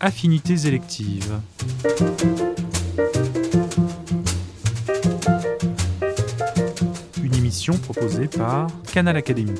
Affinités électives. Une émission proposée par Canal Académie.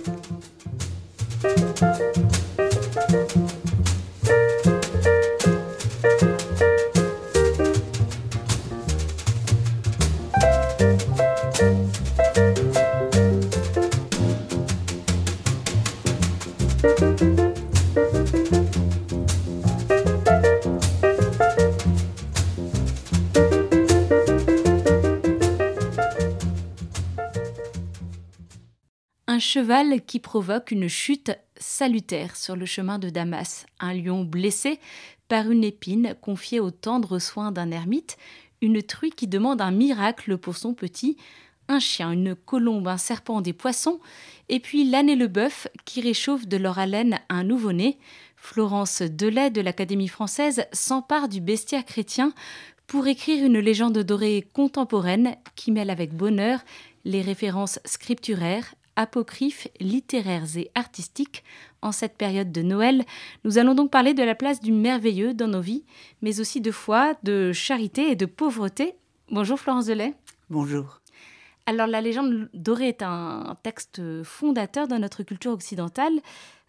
Cheval qui provoque une chute salutaire sur le chemin de Damas, un lion blessé par une épine confiée aux tendres soins d'un ermite, une truie qui demande un miracle pour son petit, un chien, une colombe, un serpent, des poissons, et puis l'âne et le bœuf qui réchauffent de leur haleine un nouveau-né. Florence Delay de l'Académie française s'empare du bestiaire chrétien pour écrire une légende dorée contemporaine qui mêle avec bonheur les références scripturaires, apocryphes, littéraires et artistiques. En cette période de Noël, nous allons donc parler de la place du merveilleux dans nos vies, mais aussi de foi, de charité et de pauvreté. Bonjour Florence Delay. Bonjour. Alors la légende dorée est un texte fondateur dans notre culture occidentale.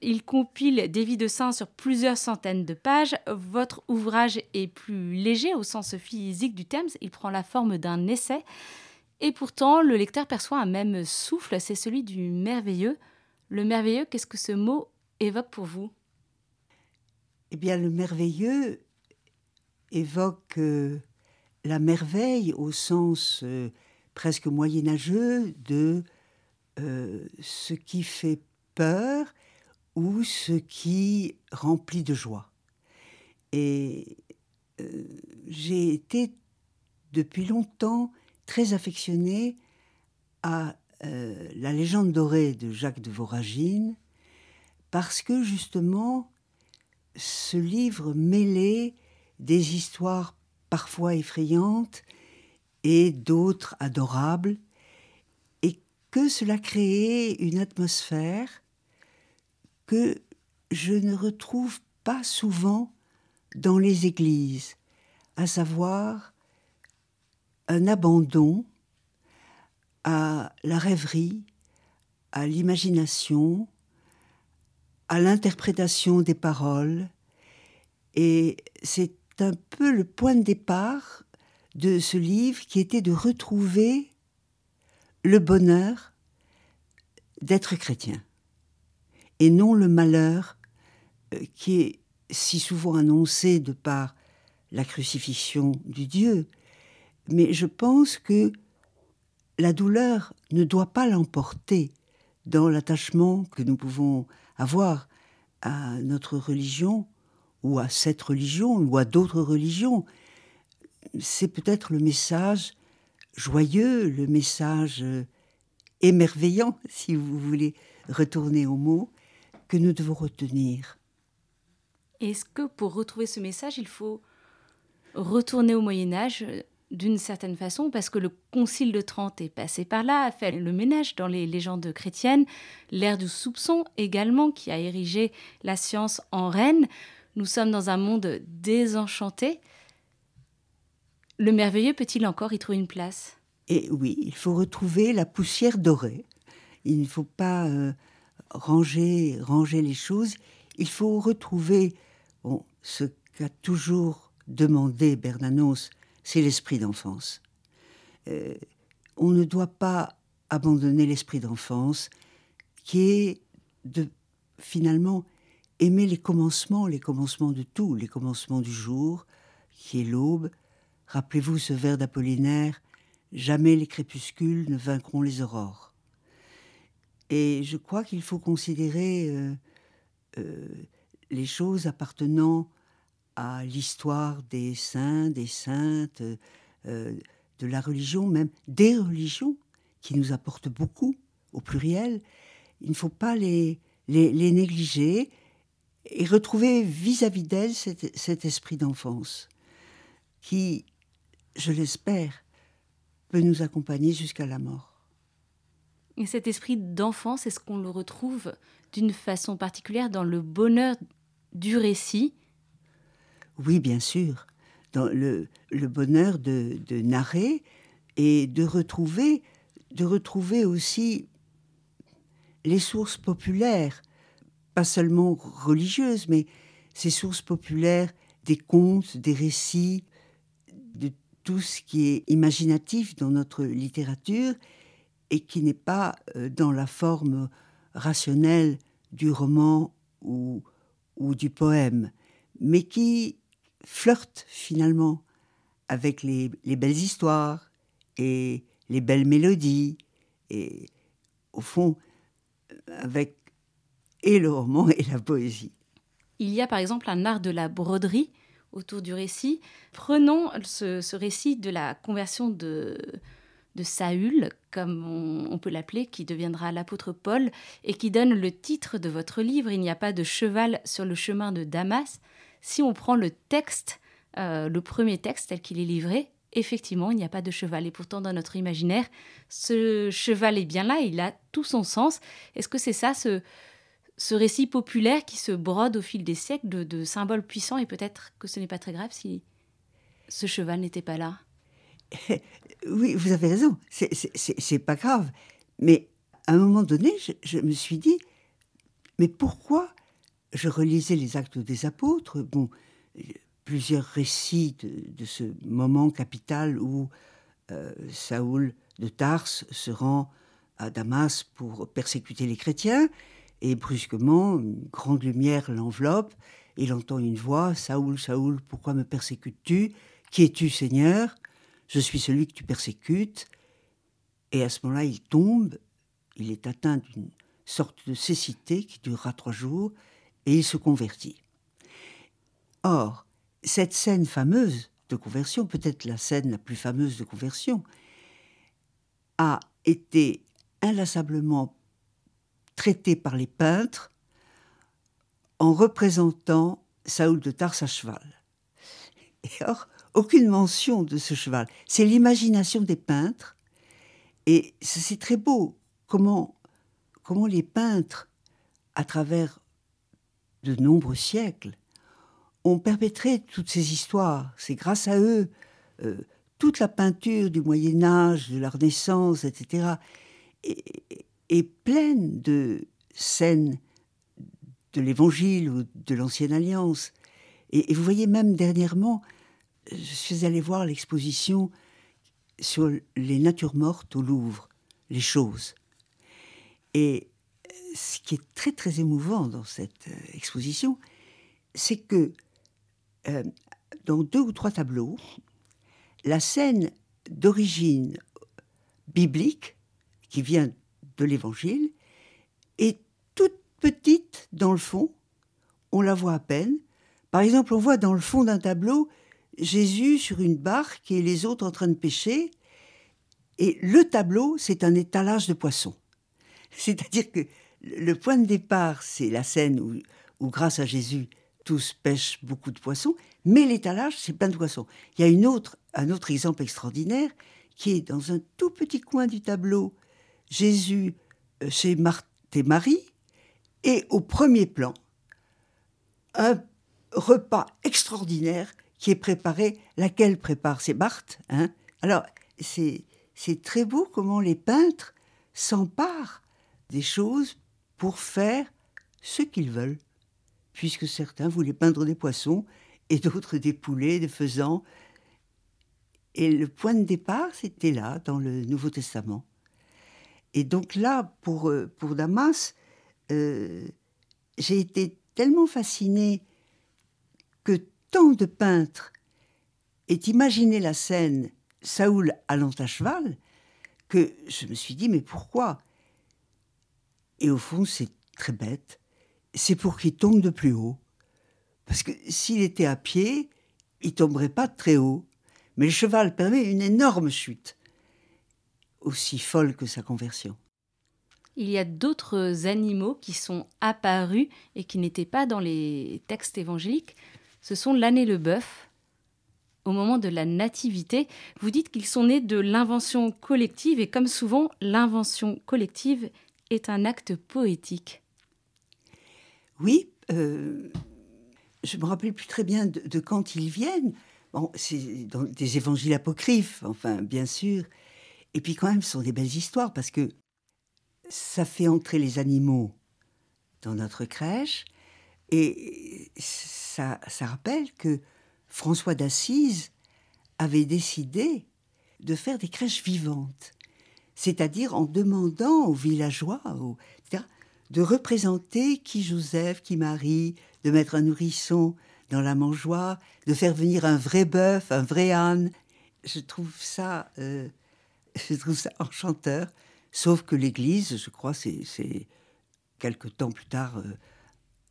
Il compile des vies de saints sur plusieurs centaines de pages. Votre ouvrage est plus léger au sens physique du terme. Il prend la forme d'un essai. Et pourtant, le lecteur perçoit un même souffle, c'est celui du merveilleux. Le merveilleux, qu'est-ce que ce mot évoque pour vous? Eh bien, le merveilleux évoque euh, la merveille au sens euh, presque moyenâgeux de euh, ce qui fait peur ou ce qui remplit de joie. Et j'ai été depuis longtemps très affectionnée à euh, la légende dorée de Jacques de Voragine parce que justement ce livre mêlait des histoires parfois effrayantes et d'autres adorables, et que cela créait une atmosphère que je ne retrouve pas souvent dans les églises, à savoir un abandon à la rêverie, à l'imagination, à l'interprétation des paroles, et c'est un peu le point de départ de ce livre qui était de retrouver le bonheur d'être chrétien et non le malheur euh, qui est si souvent annoncé de par la crucifixion du Dieu. Mais je pense que la douleur ne doit pas l'emporter dans l'attachement que nous pouvons avoir à notre religion ou à cette religion ou à d'autres religions c'est peut-être le message joyeux, le message euh, émerveillant, si vous voulez retourner au mot, que nous devons retenir. Est-ce que pour retrouver ce message, il faut retourner au Moyen Âge euh, d'une certaine façon, parce que le Concile de Trente est passé par là, a fait le ménage dans les légendes chrétiennes, l'ère du soupçon également, qui a érigé la science en reine. Nous sommes dans un monde désenchanté. Le merveilleux peut-il encore y trouver une place? Et oui, il faut retrouver la poussière dorée. Il ne faut pas euh, ranger, ranger les choses. Il faut retrouver ce qu'a toujours demandé Bernanos, c'est l'esprit d'enfance. Euh, on ne doit pas abandonner l'esprit d'enfance, qui est de finalement aimer les commencements, les commencements de tout, les commencements du jour, qui est l'aube, Rappelez-vous ce vers d'Apollinaire Jamais les crépuscules ne vaincront les aurores. Et je crois qu'il faut considérer euh, euh, les choses appartenant à l'histoire des saints, des saintes, euh, de la religion, même des religions, qui nous apportent beaucoup, au pluriel. Il ne faut pas les, les, négliger et retrouver vis-à-vis d'elles cet, cet esprit d'enfance qui je l'espère, peut nous accompagner jusqu'à la mort. Et cet esprit d'enfance, est-ce qu'on le retrouve d'une façon particulière dans le bonheur du récit Oui, bien sûr. Dans le, bonheur de, narrer et de retrouver, de retrouver aussi les sources populaires, pas seulement religieuses, mais ces sources populaires des contes, des récits, de tout ce qui est imaginatif dans notre littérature et qui n'est pas euh, dans la forme rationnelle du roman ou, ou du poème, mais qui flirte finalement avec les, les belles histoires et les belles mélodies, et au fond, avec et le roman et la poésie. Il y a par exemple un art de la broderie autour du récit. Prenons ce, récit de la conversion de, de Saül, comme on, peut l'appeler, qui deviendra l'apôtre Paul, et qui donne le titre de votre livre, Il n'y a pas de cheval sur le chemin de Damas. Si on prend le texte, euh, le premier texte tel qu'il est livré, effectivement, il n'y a pas de cheval. Et pourtant, dans notre imaginaire, ce cheval est bien là, il a tout son sens. Est-ce que c'est ça, ce, ce récit populaire qui se brode au fil des siècles de, symboles puissants et peut-être que ce n'est pas très grave si ce cheval n'était pas là? Oui, vous avez raison, c'est pas grave. Mais à un moment donné, je, me suis dit, mais pourquoi je relisais les actes des apôtres Bon, plusieurs récits de, ce moment capital où euh, Saoul de Tarse se rend à Damas pour persécuter les chrétiens. Et brusquement, une grande lumière l'enveloppe, il entend une voix Saoul, Saoul, pourquoi me persécutes-tu? Qui es-tu, Seigneur? Je suis celui que tu persécutes. Et à ce moment-là, il tombe, il est atteint d'une sorte de cécité qui durera trois jours, et il se convertit. Or, cette scène fameuse de conversion, peut-être la scène la plus fameuse de conversion, a été inlassablement traité par les peintres en représentant Saoul de Tarse à cheval. Et or, aucune mention de ce cheval. C'est l'imagination des peintres. Et c'est très beau comment, comment les peintres, à travers de nombreux siècles, ont perpétré toutes ces histoires. C'est grâce à eux, euh, toute la peinture du Moyen Âge, de la Renaissance, etc., est pleine de scènes de l'Évangile ou de l'Ancienne Alliance. Et, vous voyez, même dernièrement, je suis allé voir l'exposition sur les natures mortes au Louvre, les choses. Et ce qui est très très émouvant dans cette euh, exposition, c'est que euh, dans deux ou trois tableaux, la scène d'origine biblique, qui vient de l'Évangile est toute petite dans le fond, on la voit à peine. Par exemple, on voit dans le fond d'un tableau Jésus sur une barque et les autres en train de pêcher, et le tableau, c'est un étalage de poissons. C'est-à-dire que le point de départ, c'est la scène où, grâce à Jésus, tous pêchent beaucoup de poissons, mais l'étalage, c'est plein de poissons. Il y a une autre, un autre exemple extraordinaire qui est dans un tout petit coin du tableau Jésus euh, chez Marthe et Marie, et au premier plan, un repas extraordinaire qui est préparé, laquelle prépare, c'est Marthe. Hein Alors, c'est très beau comment les peintres s'emparent des choses pour faire ce qu'ils veulent, puisque certains voulaient peindre des poissons et d'autres des poulets, des faisans. Et le point de départ, c'était là, dans le Nouveau Testament. Et donc là, pour, euh, pour Damas, euh, j'ai été tellement fascinée que tant de peintres aient imaginé la scène Saoul allant à cheval que je me suis dit, mais pourquoi? Et au fond, c'est très bête. C'est pour qu'il tombe de plus haut. Parce que s'il était à pied, il tomberait pas très haut. Mais le cheval permet une énorme chute aussi folle que sa conversion. Il y a d'autres animaux qui sont apparus et qui n'étaient pas dans les textes évangéliques. Ce sont l'âne et le bœuf. au moment de la nativité. Vous dites qu'ils sont nés de l'invention collective et comme souvent, l'invention collective est un acte poétique. Oui, euh, je me rappelle plus très bien de, quand ils viennent. C'est dans des évangiles apocryphes, enfin, bien sûr. Et puis quand même, ce sont des belles histoires parce que ça fait entrer les animaux dans notre crèche et ça, ça rappelle que François d'Assise avait décidé de faire des crèches vivantes, c'est-à-dire en demandant aux villageois, de représenter qui Joseph, qui Marie, de mettre un nourrisson dans la mangeoire, de faire venir un vrai bœuf, un vrai âne. Je trouve ça, euh, je trouve ça enchanteur. Sauf que l'Église, je crois, c'est quelque temps plus tard, euh,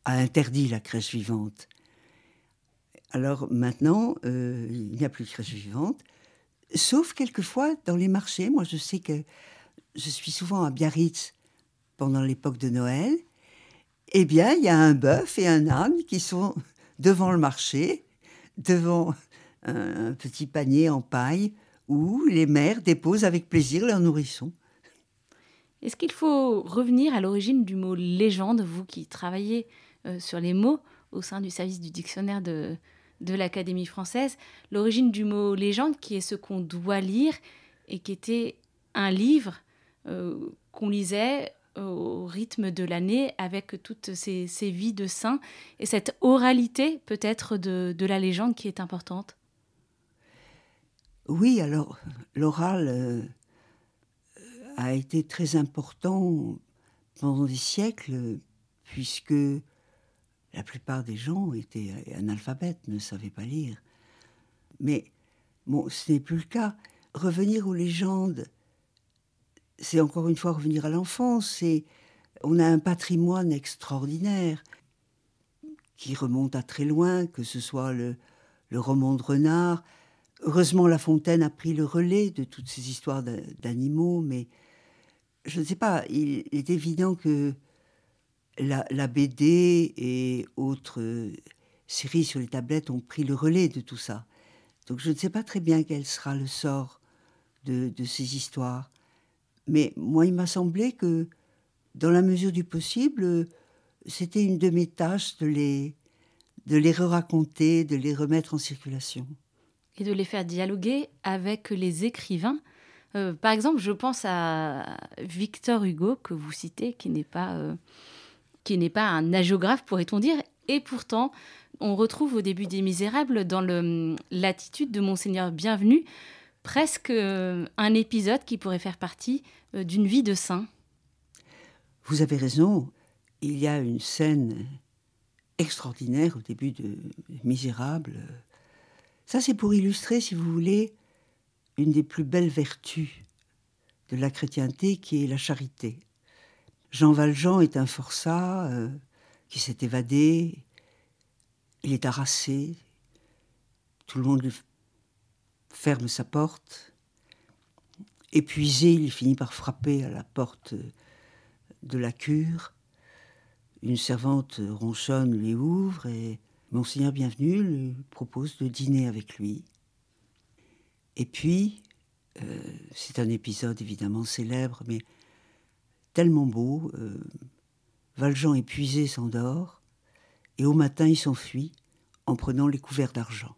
a interdit la crèche vivante. Alors maintenant, euh, il n'y a plus de crèche vivante, sauf quelquefois dans les marchés. Moi, je sais que je suis souvent à Biarritz pendant l'époque de Noël. Eh bien, il y a un bœuf et un âne qui sont devant le marché, devant un, petit panier en paille où les mères déposent avec plaisir leurs nourrissons. Est-ce qu'il faut revenir à l'origine du mot légende, vous qui travaillez euh, sur les mots au sein du service du dictionnaire de, de l'Académie française, l'origine du mot légende, qui est ce qu'on doit lire et qui était un livre euh, qu'on lisait au rythme de l'année avec toutes ces, vies de saints et cette oralité peut-être de, la légende qui est importante. Oui, alors l'oral euh, a été très important pendant des siècles puisque la plupart des gens étaient analphabètes, ne savaient pas lire. Mais bon, ce n'est plus le cas. Revenir aux légendes, c'est encore une fois revenir à l'enfance. on a un patrimoine extraordinaire qui remonte à très loin, que ce soit le, le roman de Renard. Heureusement, La Fontaine a pris le relais de toutes ces histoires d'animaux, mais je ne sais pas, il est évident que la, BD et autres euh, séries sur les tablettes ont pris le relais de tout ça. Donc je ne sais pas très bien quel sera le sort de, ces histoires. Mais moi, il m'a semblé que, dans la mesure du possible, c'était une de mes tâches de les, de les re-raconter, de les remettre en circulation. Et de les faire dialoguer avec les écrivains. Euh, par exemple, je pense à Victor Hugo, que vous citez, qui n'est pas euh, qui n'est pas un agiographe, pourrait-on dire. Et pourtant, on retrouve au début des Misérables, dans l'attitude de Monseigneur Bienvenu, presque euh, un épisode qui pourrait faire partie euh, d'une vie de saint. Vous avez raison, il y a une scène extraordinaire au début de Misérables. Ça, c'est pour illustrer, si vous voulez, une des plus belles vertus de la chrétienté qui est la charité. Jean Valjean est un forçat euh, qui s'est évadé. Il est harassé. Tout le monde ferme sa porte. Épuisé, il finit par frapper à la porte de la cure. Une servante ronchonne lui ouvre et Monseigneur Bienvenu lui propose de dîner avec lui. Et puis, euh, c'est un épisode évidemment célèbre, mais tellement beau. Euh, Valjean épuisé s'endort, et au matin il s'enfuit en prenant les couverts d'argent.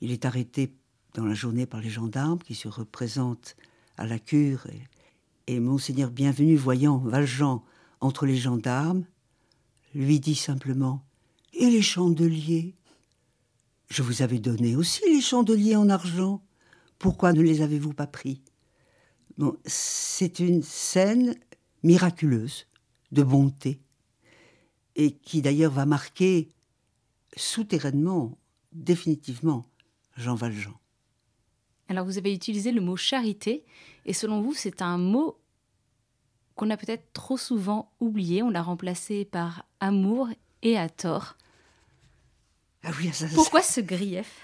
Il est arrêté dans la journée par les gendarmes qui se représentent à la cure, et, Monseigneur Bienvenu, voyant Valjean entre les gendarmes, lui dit simplement Et les chandeliers? Je vous avais donné aussi les chandeliers en argent. Pourquoi ne les avez-vous pas pris? Bon, c'est une scène miraculeuse de bonté, et qui d'ailleurs va marquer souterrainement, définitivement, Jean Valjean. Alors vous avez utilisé le mot charité, et selon vous, c'est un mot qu'on a peut-être trop souvent oublié, on l'a remplacé par amour et à tort. Ah oui, ça, Pourquoi ce grief?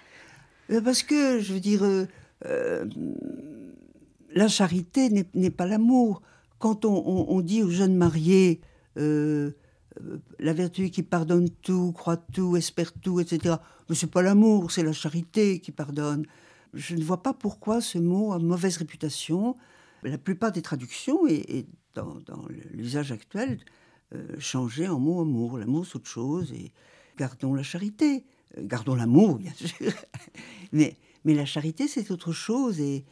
Euh, Parce que, je veux dire, euh, euh, la charité n'est pas l'amour quand on, dit aux jeunes mariés, euh, la vertu qui pardonne tout, croit tout, espère tout, etc. Mais c'est pas l'amour, c'est la charité qui pardonne. Je ne vois pas pourquoi ce mot a mauvaise réputation. La plupart des traductions, et, dans, l'usage actuel, euh, changeaient en mot amour. L'amour, c'est autre chose, et gardons la charité. Euh, gardons l'amour, bien sûr. mais, mais la charité, c'est autre chose, et,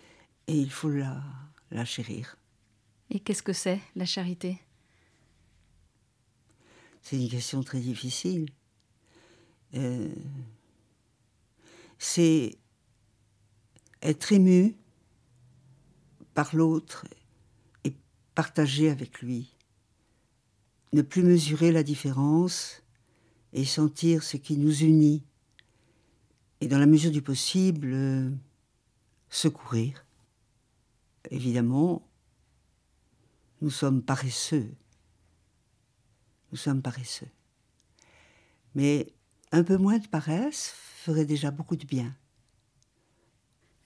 et il faut la, la chérir. Et qu'est-ce que c'est, la charité? C'est une question très difficile. Euh, c'est être ému par l'autre et partager avec lui. Ne plus mesurer la différence et sentir ce qui nous unit. Et dans la mesure du possible, euh, secourir. Évidemment, nous sommes paresseux. Nous sommes paresseux. Mais un peu moins de paresse ferait déjà beaucoup de bien.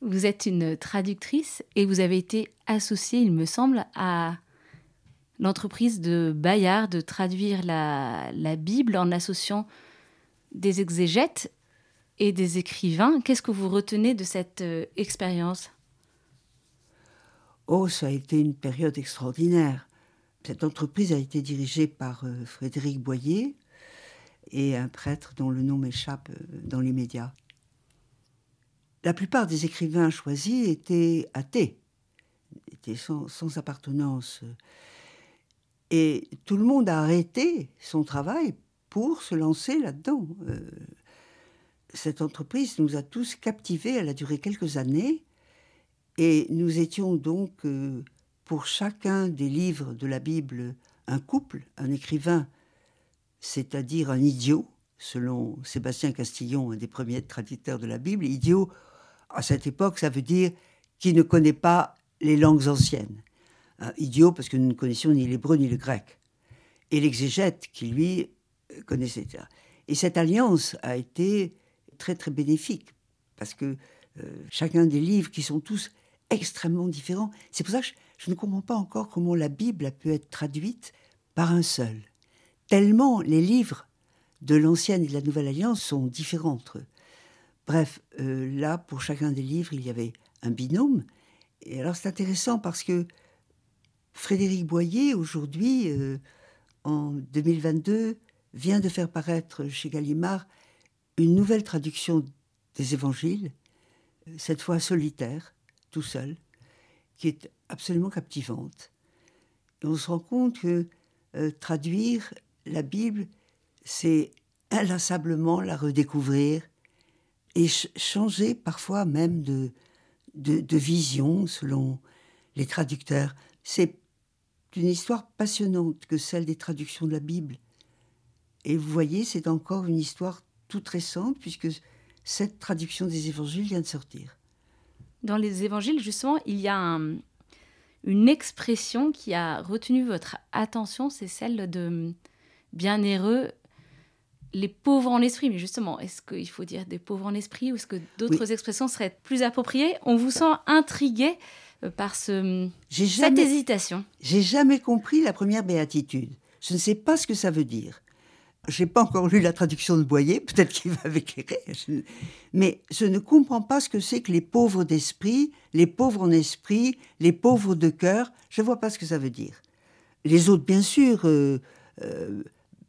Vous êtes une traductrice et vous avez été associée, il me semble, à l'entreprise de Bayard de traduire la, Bible en associant des exégètes et des écrivains. Qu'est-ce que vous retenez de cette euh, expérience? Oh, ça a été une période extraordinaire. Cette entreprise a été dirigée par euh, Frédéric Boyer et un prêtre dont le nom m'échappe euh, dans les médias. La plupart des écrivains choisis étaient athées, étaient sans, appartenance. Et tout le monde a arrêté son travail pour se lancer là-dedans. Euh, cette entreprise nous a tous captivés, elle a duré quelques années, et nous étions donc, euh, pour chacun des livres de la Bible, un couple, un écrivain, c'est-à-dire un idiot, selon Sébastien Castillon, un des premiers traducteurs de la Bible. Idiot, à cette époque, ça veut dire qui ne connaît pas les langues anciennes. Idiot parce que nous ne connaissions ni l'hébreu ni le grec. Et l'exégète qui, lui, connaissait. Et cette alliance a été très, très bénéfique parce que euh, chacun des livres qui sont tous extrêmement différents. C'est pour ça que je, ne comprends pas encore comment la Bible a pu être traduite par un seul. Tellement les livres de l'Ancienne et de la Nouvelle Alliance sont différents entre eux. Bref, euh, là, pour chacun des livres, il y avait un binôme. Et alors c'est intéressant parce que Frédéric Boyer, aujourd'hui, euh, en 2022, vient de faire paraître chez Gallimard une nouvelle traduction des évangiles, cette fois solitaire, tout seul, qui est absolument captivante. On se rend compte que euh, traduire la Bible, c'est inlassablement la redécouvrir et changer parfois même de, de, vision selon les traducteurs. C'est une histoire passionnante que celle des traductions de la Bible. Et vous voyez, c'est encore une histoire toute récente puisque cette traduction des évangiles vient de sortir dans les évangiles, justement, il y a une expression qui a retenu votre attention, c'est celle de bienheureux les pauvres en esprit. Mais justement, est-ce qu'il faut dire des pauvres en esprit ou est-ce que d'autres expressions seraient plus appropriées? On vous sent intrigué euh, par ce, cette hésitation. J'ai jamais compris la première béatitude. Je ne sais pas ce que ça veut dire. J'ai pas encore lu la traduction de Boyer, peut-être qu'il va m'éclairer. Mais je ne comprends pas ce que c'est que les pauvres d'esprit, les pauvres en esprit, les pauvres de cœur. Je vois pas ce que ça veut dire. Les autres, bien sûr, euh, euh,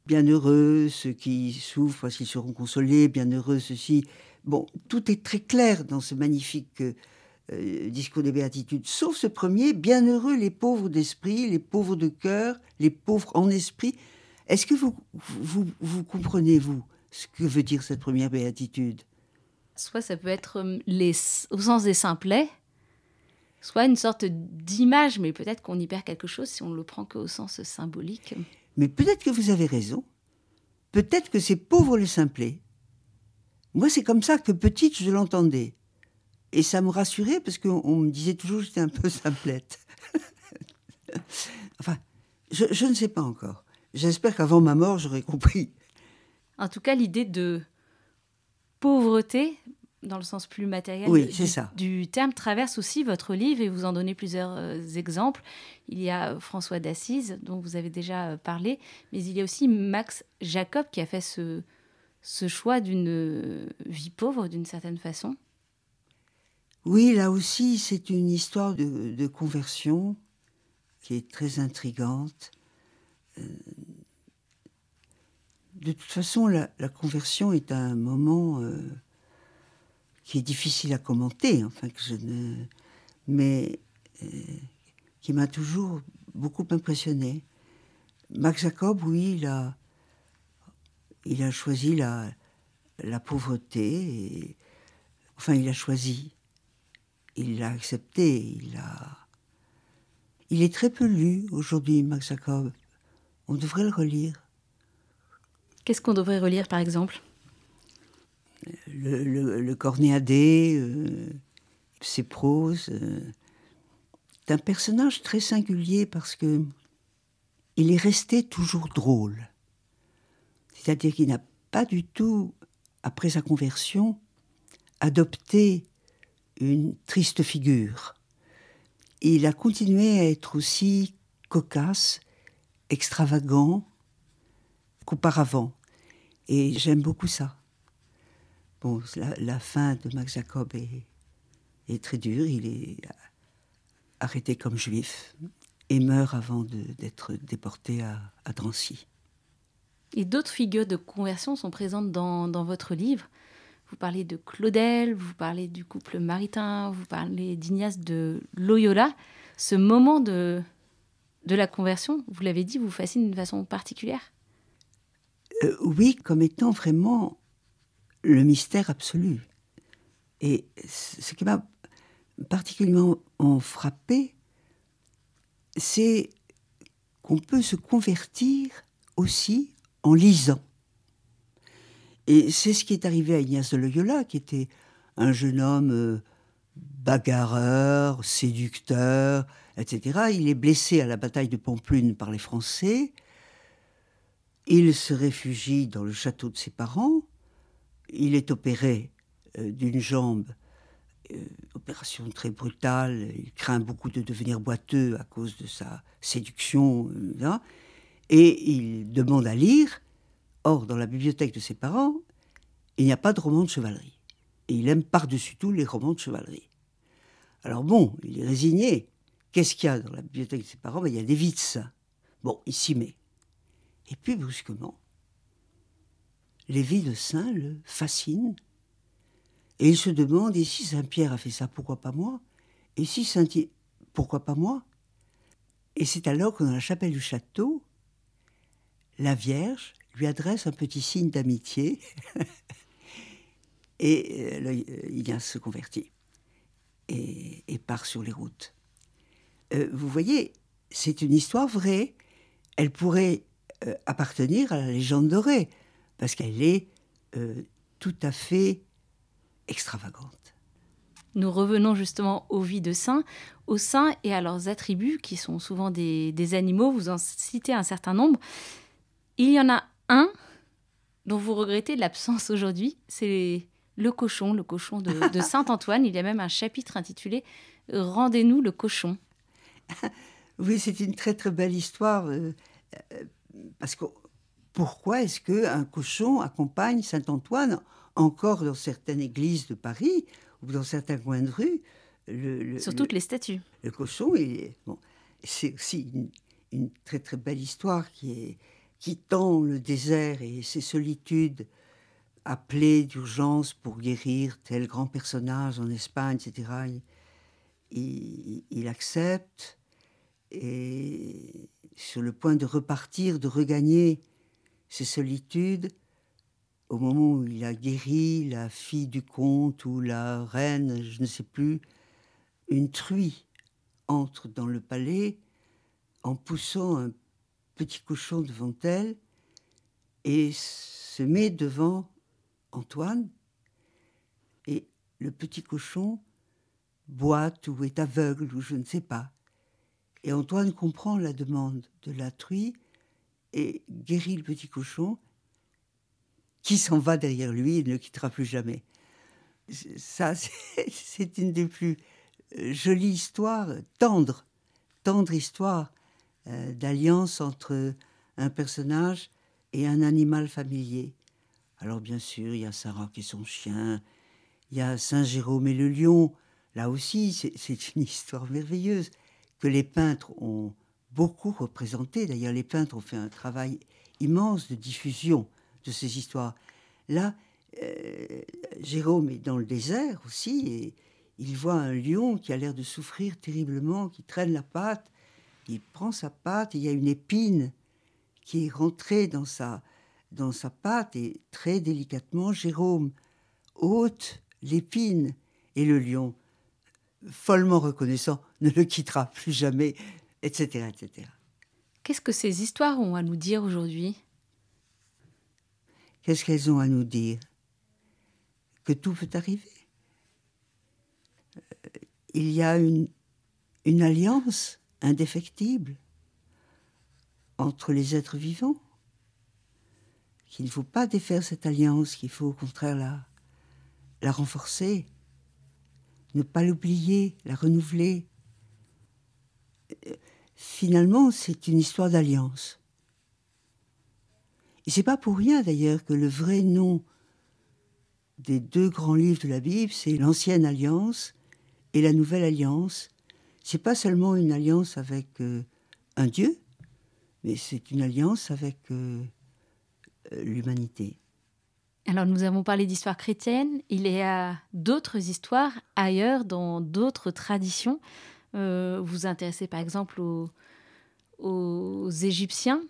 bienheureux, ceux qui souffrent parce qu'ils seront consolés, bienheureux ceux-ci. Bon, tout est très clair dans ce magnifique euh, discours des béatitudes, sauf ce premier, bienheureux les pauvres d'esprit, les pauvres de cœur, les pauvres en esprit. Est-ce que vous, vous, comprenez, vous, ce que veut dire cette première béatitude? Soit ça peut être euh, les, au sens des simplets, soit une sorte d'image, mais peut-être qu'on y perd quelque chose si on ne le prend qu'au sens symbolique. Mais peut-être que vous avez raison. Peut-être que c'est pauvre le simplet. Moi, c'est comme ça que petite, je l'entendais. Et ça me rassurait parce qu'on me disait toujours que j'étais un peu simplette. enfin, je ne sais pas encore. J'espère qu'avant ma mort, j'aurai compris. En tout cas, l'idée de pauvreté dans le sens plus matériel Oui, du- ça. du terme, traverse aussi votre livre et vous en donnez plusieurs euh, exemples. Il y a euh, François d'Assise, dont vous avez déjà euh, parlé, mais il y a aussi Max Jacob qui a fait ce, ce choix d'une vie pauvre d'une certaine façon. Oui, là aussi, c'est une histoire de, de conversion qui est très intrigante. Euh, De toute façon, la, conversion est un moment euh, qui est difficile à commenter, enfin que je ne, mais euh, qui m'a toujours beaucoup impressionné. Max Jacob, oui, il a, choisi la, pauvreté. Et, enfin, il a choisi il l'a accepté, il a... Il est très peu lu aujourd'hui, Max Jacob. On devrait le relire. Qu'est-ce qu'on devrait relire par exemple? Le, le, Cornéadé, euh, ses proses. euh, c'est un personnage très singulier parce que il est resté toujours drôle. C'est-à-dire qu'il n'a pas du tout, après sa conversion, adopté une triste figure. Il a continué à être aussi cocasse, extravagant qu'auparavant. Et j'aime beaucoup ça. Bon, la, fin de Max Jacob est, très dure. Il est arrêté comme juif et meurt avant d'être déporté à, Drancy. Et d'autres figures de conversion sont présentes dans, votre livre. Vous parlez de Claudel, vous parlez du couple maritain, vous parlez d'Ignace de Loyola. Ce moment de la conversion, vous l'avez dit, vous fascine d'une façon particulière? Euh, oui, comme étant vraiment le mystère absolu. Et ce qui m'a particulièrement en frappé, c'est qu'on peut se convertir aussi en lisant. Et c'est ce qui est arrivé à Ignace de Loyola, qui était un jeune homme euh, bagarreur, séducteur, etc. Il est blessé à la bataille de Pamplune par les Français. Il se réfugie dans le château de ses parents. Il est opéré euh, d'une jambe, euh, opération très brutale. Il craint beaucoup de devenir boiteux à cause de sa séduction. euh, et il demande à lire. Or, dans la bibliothèque de ses parents, il n'y a pas de roman de chevalerie. Et il aime par-dessus tout les romans de chevalerie. Alors bon, il est résigné. Qu'est-ce qu'il y a dans la bibliothèque de ses parents? Ben, Il y a des Witz. Bon, il s'y met. Et puis, brusquement, les vies de saints le fascinent. Et il se demande, et si Saint-Pierre a fait ça, pourquoi pas moi? Et si Saint... Pourquoi pas moi? Et c'est alors que dans la chapelle du château, la Vierge lui adresse un petit signe d'amitié. et euh, euh, Ignace se convertit et, et part sur les routes. Euh, vous voyez, c'est une histoire vraie. Elle pourrait euh, appartenir à la légende dorée, parce qu'elle est euh, tout à fait extravagante. Nous revenons justement aux vies de saints, aux saints et à leurs attributs, qui sont souvent des, des animaux. Vous en citez un certain nombre. Il y en a un dont vous regrettez l'absence aujourd'hui, c'est le cochon, le cochon de, de Saint Antoine. Il y a même un chapitre intitulé Rendez-nous le cochon. Oui, c'est une très très belle histoire, euh, parce que pourquoi est-ce qu'un cochon accompagne Saint Antoine encore dans certaines églises de Paris ou dans certains coins de rue le, le- Sur le- toutes les statues. le cochon, bon, c'est aussi une, une très très belle histoire qui, est, qui tend le désert et ses solitudes appelées d'urgence pour guérir tel grand personnage en Espagne, etc. Il, il- il accepte et sur le point de repartir, de regagner ses solitudes, au moment où il a guéri la fille du comte ou la reine, je ne sais plus, une truie entre dans le palais en poussant un petit cochon devant elle et se met devant Antoine. Et le petit cochon boite ou est aveugle ou je ne sais pas. Et Antoine comprend la demande de la truie et guérit le petit cochon qui s'en va derrière lui et ne quittera plus jamais. ça, c'est une des plus euh, jolies histoires, tendres, tendre histoire euh, d'alliance entre un personnage et un animal familier. Alors bien sûr, il y a Sarah et son chien, il y a Saint Jérôme et le lion. Là aussi, c'est une histoire merveilleuse que les peintres ont beaucoup représentée. D'ailleurs, les peintres ont fait un travail immense de diffusion de ces histoires. Là, euh, Jérôme est dans le désert aussi et il voit un lion qui a l'air de souffrir terriblement, qui traîne la patte. Il prend sa patte et il y a une épine qui est rentrée dans sa, dans sa patte et très délicatement, Jérôme ôte l'épine et le lion, follement reconnaissant, ne le quittera plus jamais, etc. etc. Qu'est-ce que ces histoires ont à nous dire aujourd'hui? Qu'est-ce qu'elles ont à nous dire? Que tout peut arriver. Euh, il y a une, une alliance indéfectible entre les êtres vivants, qu'il ne faut pas défaire cette alliance, qu'il faut au contraire la, la renforcer, ne pas l'oublier, la renouveler. Finalement, c'est une histoire d'alliance. Et c'est pas pour rien d'ailleurs que le vrai nom des deux grands livres de la Bible, c'est l'Ancienne Alliance et la Nouvelle Alliance. C'est pas seulement une alliance avec euh, un Dieu, mais c'est une alliance avec euh, euh, l'humanité. Alors nous avons parlé d'histoire chrétienne, il y a d'autres histoires ailleurs, dans d'autres traditions. Euh, vous vous intéressez par exemple aux, Égyptiens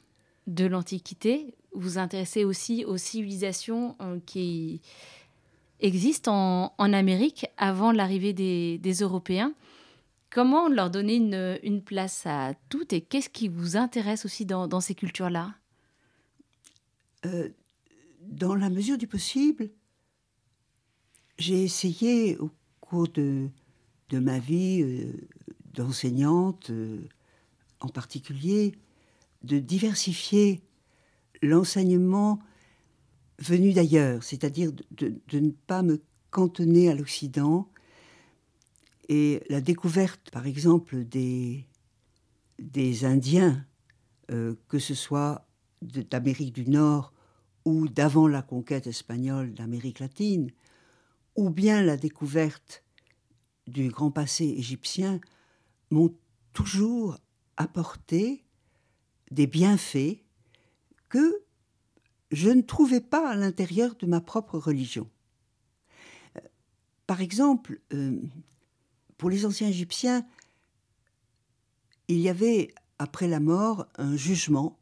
de l'Antiquité, vous vous intéressez aussi aux civilisations euh, qui existent en, Amérique avant l'arrivée des, Européens. Comment leur donner une, place à toutes et qu'est-ce qui vous intéresse aussi dans, dans ces cultures-là? Euh, dans la mesure du possible, j'ai essayé au cours de, de ma vie euh, d'enseignante euh, en particulier, de diversifier l'enseignement venu d'ailleurs, c'est-à-dire de, de, ne pas me cantonner à l'Occident. Et la découverte, par exemple, des, des Indiens, euh, que ce soit d'Amérique du Nord ou d'avant la conquête espagnole d'Amérique latine, ou bien la découverte du grand passé égyptien, m'ont toujours apporté des bienfaits que je ne trouvais pas à l'intérieur de ma propre religion. Euh, par exemple, euh, pour les anciens Égyptiens, il y avait, après la mort, un jugement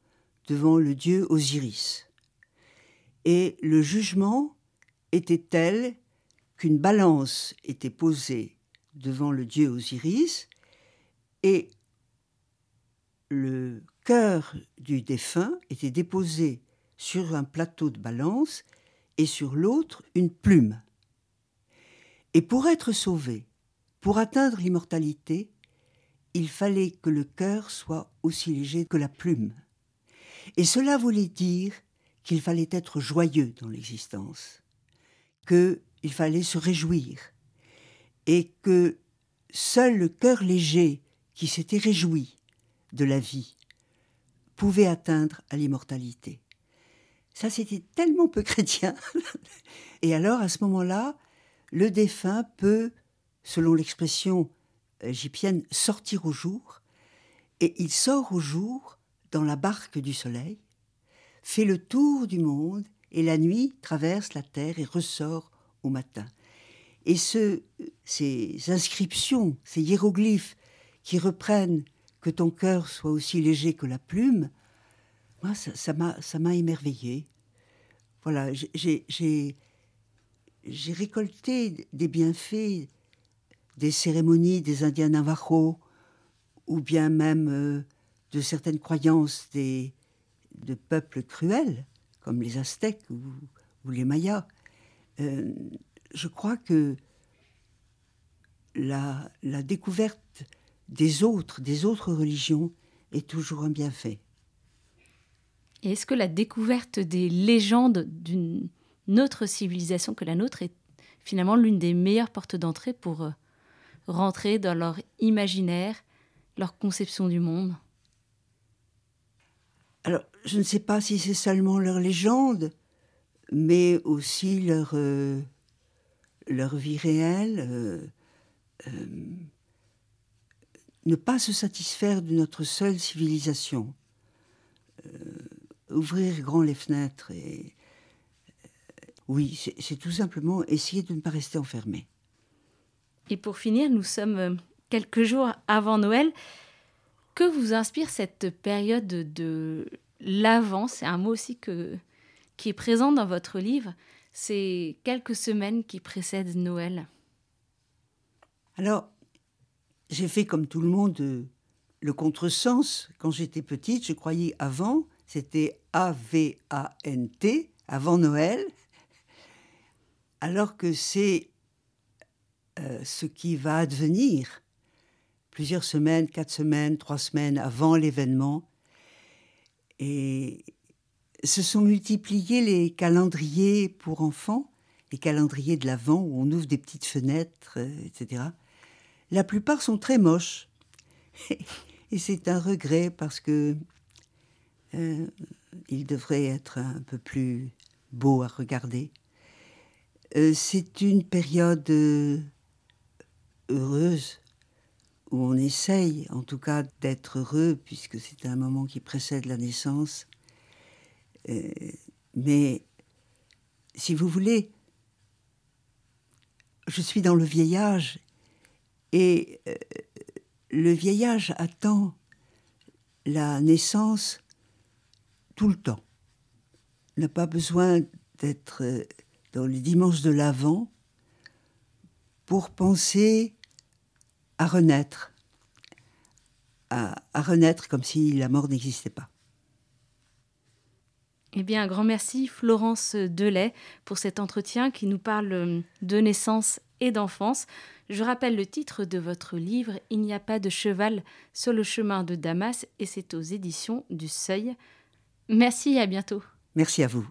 devant le dieu Osiris et le jugement était tel qu'une balance était posée devant le dieu Osiris et le cœur du défunt était déposé sur un plateau de balance et sur l'autre une plume. Et pour être sauvé, pour atteindre l'immortalité, il fallait que le cœur soit aussi léger que la plume. Et cela voulait dire qu'il fallait être joyeux dans l'existence, qu'il fallait se réjouir, et que seul le cœur léger qui s'était réjoui de la vie pouvait atteindre à l'immortalité. Ça, c'était tellement peu chrétien. et alors, à ce moment-là, le défunt peut, selon l'expression égyptienne, sortir au jour, et il sort au jour dans la barque du soleil, fait le tour du monde et la nuit traverse la terre et ressort au matin. Et ce, ces inscriptions, ces hiéroglyphes qui reprennent que ton cœur soit aussi léger que la plume, moi, ça m'a ça émerveillé. Voilà, j'ai récolté des bienfaits des cérémonies des Indiens Navajo ou bien même euh, de certaines croyances des, de peuples cruels, comme les Aztèques ou, les Mayas. Euh, je crois que la, découverte des autres, des autres religions, est toujours un bienfait. Et est-ce que la découverte des légendes d'une autre civilisation que la nôtre est finalement l'une des meilleures portes d'entrée pour euh, rentrer dans leur imaginaire, leur conception du monde? Alors, je ne sais pas si c'est seulement leur légende, mais aussi leur, euh, vie réelle. Euh, ne pas se satisfaire de notre seule civilisation. ouvrir grand les fenêtres et oui, c'est tout simplement essayer de ne pas rester enfermé. Et pour finir, nous sommes euh, quelques jours avant Noël. Que vous inspire cette période de l'avant? C'est un mot aussi que, qui est présent dans votre livre. C'est quelques semaines qui précèdent Noël. Alors, j'ai fait comme tout le monde euh, le contresens. Quand j'étais petite, je croyais avant, c'était A-V-A-N-T, Noël alors que c'est euh, ce qui va advenir plusieurs semaines, quatre semaines, trois semaines avant l'événement. Et se sont multipliés les calendriers pour enfants, les calendriers de l'Avent où on ouvre des petites fenêtres, euh, etc. La plupart sont très moches. Et c'est un regret parce que euh, ils devraient être un peu plus beaux à regarder. Euh, c'est une période euh, heureuse où on essaye en tout cas d'être heureux puisque c'est un moment qui précède la naissance. Euh, mais si vous voulez, je suis dans le vieillage et le vieillage attend la naissance tout le temps. n'a pas besoin d'être dans les dimanches de l'Avent pour penser à renaître, à, renaître comme si la mort n'existait pas. Eh bien, un grand merci Florence Delay pour cet entretien qui nous parle de naissance et d'enfance. Je rappelle le titre de votre livre Il n'y a pas de cheval sur le chemin de Damas et c'est aux éditions du Seuil. Merci et à bientôt. Merci à vous.